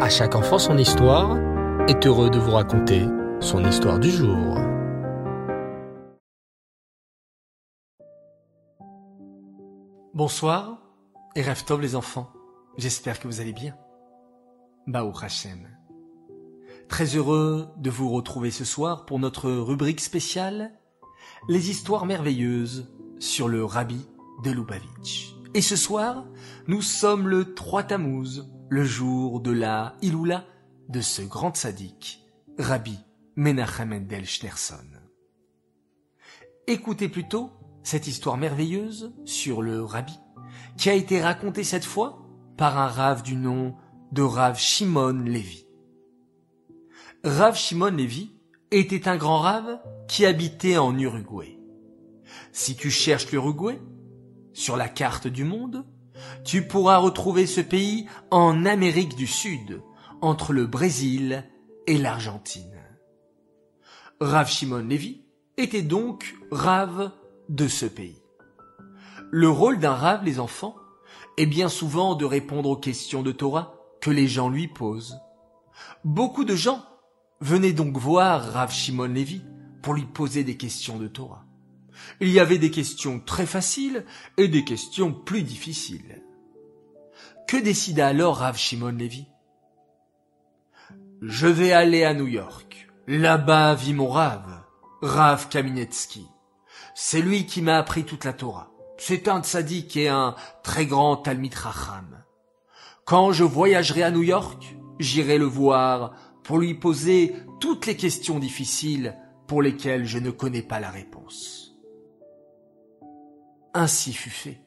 À chaque enfant son histoire est heureux de vous raconter son histoire du jour. Bonsoir et rêve les enfants. J'espère que vous allez bien. Baou Hashem. Très heureux de vous retrouver ce soir pour notre rubrique spéciale Les histoires merveilleuses sur le rabbi de Lubavitch. Et ce soir, nous sommes le 3 Tammuz, le jour de la Iloula de ce grand sadique, Rabbi Menachem Mendel Schneerson. Écoutez plutôt cette histoire merveilleuse sur le Rabbi, qui a été racontée cette fois par un rave du nom de Rav Shimon Levi. Rav Shimon Levi était un grand rave qui habitait en Uruguay. Si tu cherches l'Uruguay sur la carte du monde, tu pourras retrouver ce pays en Amérique du Sud, entre le Brésil et l'Argentine. Rav Shimon Levi était donc rave de ce pays. Le rôle d'un rave, les enfants, est bien souvent de répondre aux questions de Torah que les gens lui posent. Beaucoup de gens venaient donc voir Rav Shimon Levi pour lui poser des questions de Torah. Il y avait des questions très faciles et des questions plus difficiles. Que décida alors Rav Shimon Levi? Je vais aller à New York. Là-bas vit mon Rav, Rav Kaminetsky. C'est lui qui m'a appris toute la Torah. C'est un tzaddik et un très grand Talmid Racham. Quand je voyagerai à New York, j'irai le voir pour lui poser toutes les questions difficiles pour lesquelles je ne connais pas la réponse. Ainsi fut fait.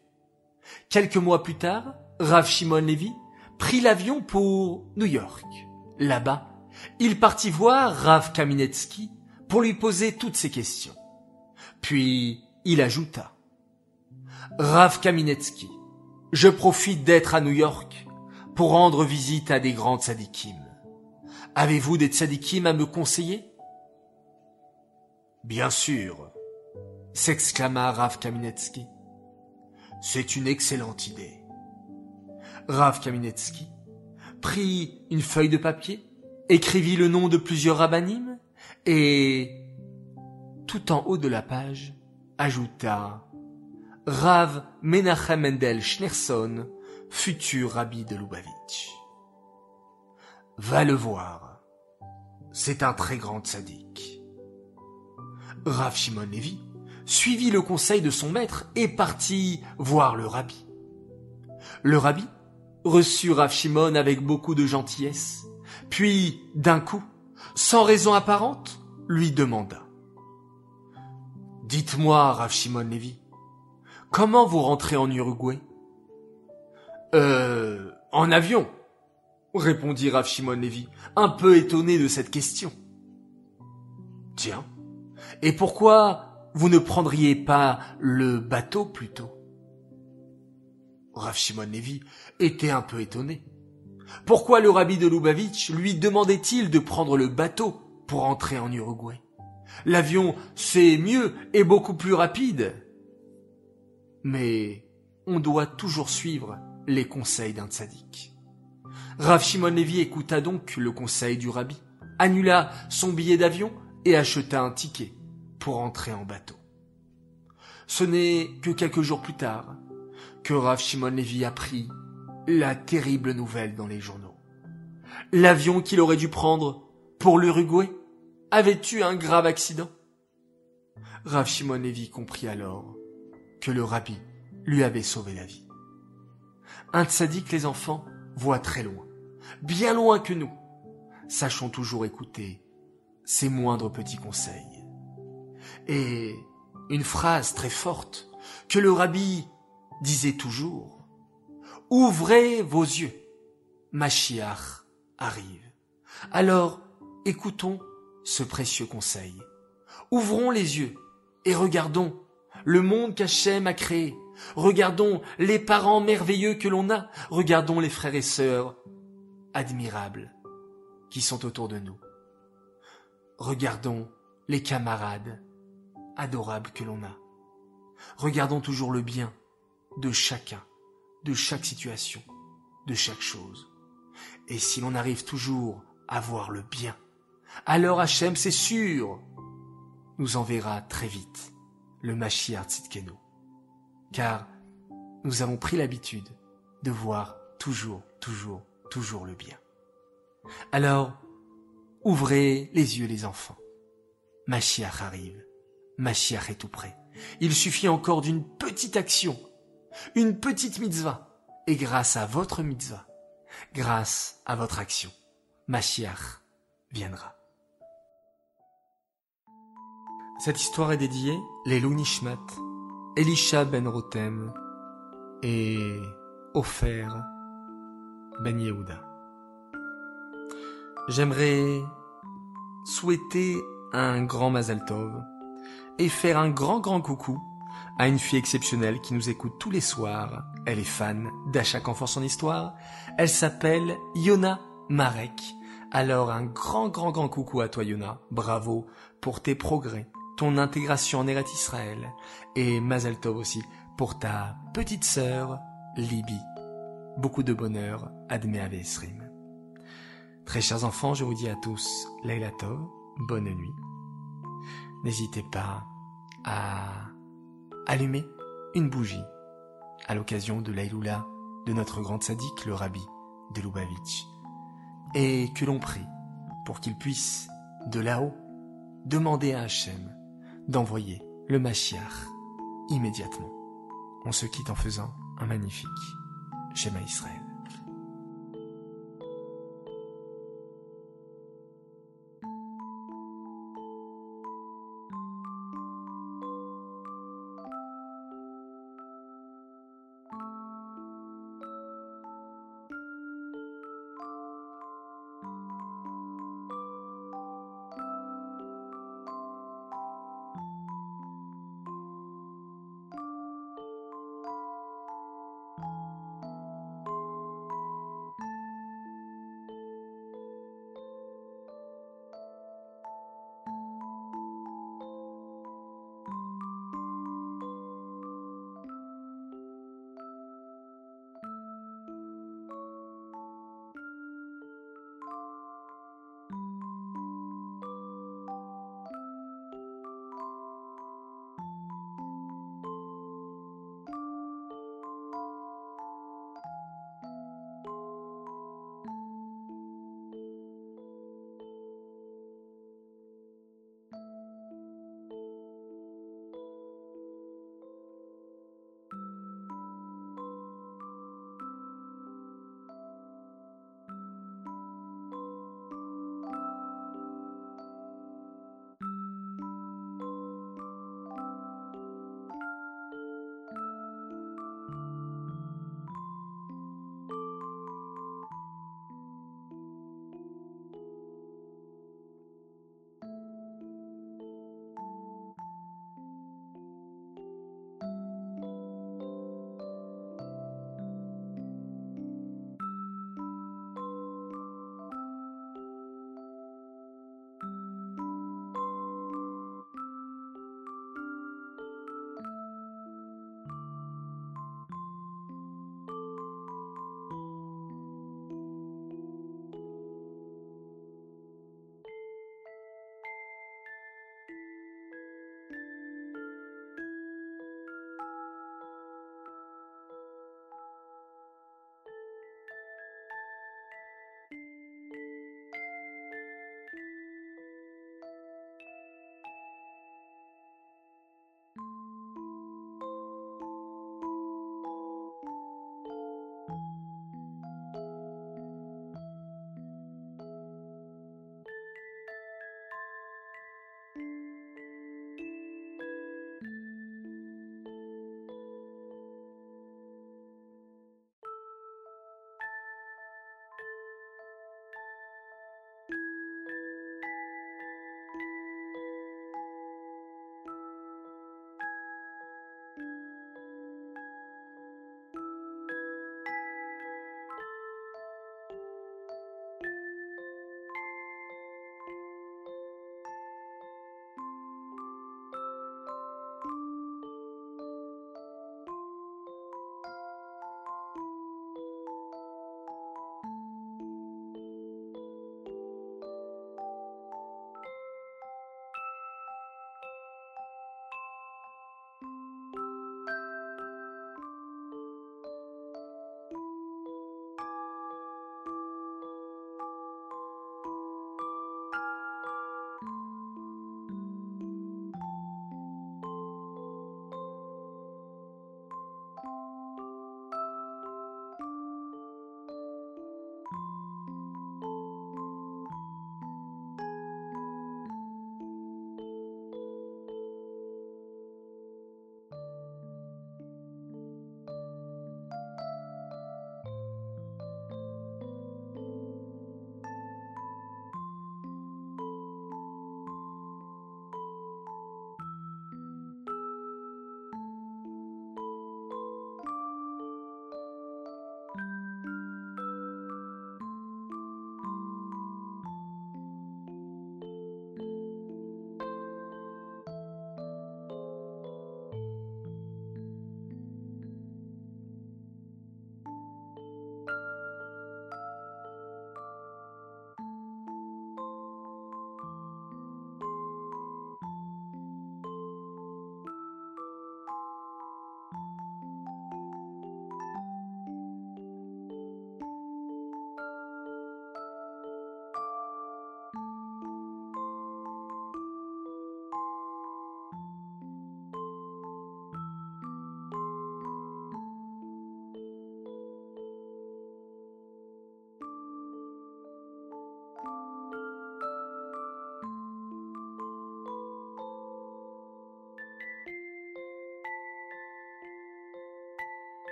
Quelques mois plus tard, Rav Shimon Levy prit l'avion pour New York. Là-bas, il partit voir Rav Kaminetsky pour lui poser toutes ses questions. Puis, il ajouta. Rav Kaminetsky, je profite d'être à New York pour rendre visite à des grands tzadikim. Avez-vous des tzadikim à me conseiller? Bien sûr, s'exclama Rav Kaminetsky. C'est une excellente idée. Rav Kaminetsky prit une feuille de papier, écrivit le nom de plusieurs rabbinim et, tout en haut de la page, ajouta Rav Menachem Mendel Schneerson, futur rabbi de Lubavitch. Va le voir. C'est un très grand sadique. Rav Shimon Levi suivit le conseil de son maître et partit voir le rabbi. Le rabbi reçut Rav Shimon avec beaucoup de gentillesse, puis, d'un coup, sans raison apparente, lui demanda. Dites-moi, Rav Shimon comment vous rentrez en Uruguay? Euh, en avion, répondit Rav Shimon un peu étonné de cette question. Tiens, et pourquoi vous ne prendriez pas le bateau plutôt? Rav Shimon Levi était un peu étonné. Pourquoi le rabbi de Lubavitch lui demandait-il de prendre le bateau pour entrer en Uruguay? L'avion, c'est mieux et beaucoup plus rapide. Mais on doit toujours suivre les conseils d'un tzaddik. Rav Shimon Levi écouta donc le conseil du rabbi, annula son billet d'avion et acheta un ticket pour entrer en bateau. Ce n'est que quelques jours plus tard que Rav Shimon Levi apprit la terrible nouvelle dans les journaux. L'avion qu'il aurait dû prendre pour l'Uruguay avait eu un grave accident. Rav Shimon Levi comprit alors que le rabbi lui avait sauvé la vie. Un tzaddik, les enfants, voit très loin, bien loin que nous. Sachons toujours écouter ses moindres petits conseils. Et une phrase très forte que le rabbi disait toujours. Ouvrez vos yeux. Machiach arrive. Alors, écoutons ce précieux conseil. Ouvrons les yeux et regardons le monde qu'Hachem a créé. Regardons les parents merveilleux que l'on a. Regardons les frères et sœurs admirables qui sont autour de nous. Regardons les camarades adorables que l'on a. Regardons toujours le bien de chacun, de chaque situation, de chaque chose. Et si l'on arrive toujours à voir le bien, alors Hachem, c'est sûr, nous enverra très vite le Mashiach Tzidkenu. Car nous avons pris l'habitude de voir toujours, toujours, toujours le bien. Alors, ouvrez les yeux les enfants. Mashiach arrive. Mashiach est tout près. Il suffit encore d'une petite action, une petite mitzvah. Et grâce à votre mitzvah, grâce à votre action, Mashiach viendra. Cette histoire est dédiée les Nishmat, Elisha ben Rotem et Ofer ben Yehuda. J'aimerais souhaiter un grand Mazal Tov et faire un grand grand coucou à une fille exceptionnelle qui nous écoute tous les soirs. Elle est fan d'À chaque enfant son histoire. Elle s'appelle Yona Marek. Alors un grand grand grand coucou à toi Yona. Bravo pour tes progrès, ton intégration en Eret Israël et Mazal Tov aussi pour ta petite sœur Libye. Beaucoup de bonheur, Admé Avesrim. Très chers enfants, je vous dis à tous Leila Tov, bonne nuit. N'hésitez pas à allumer une bougie à l'occasion de l'Aïloula de notre grand sadique, le rabbi de Lubavitch, et que l'on prie pour qu'il puisse, de là-haut, demander à Hachem d'envoyer le Mashiach immédiatement. On se quitte en faisant un magnifique schéma Israël.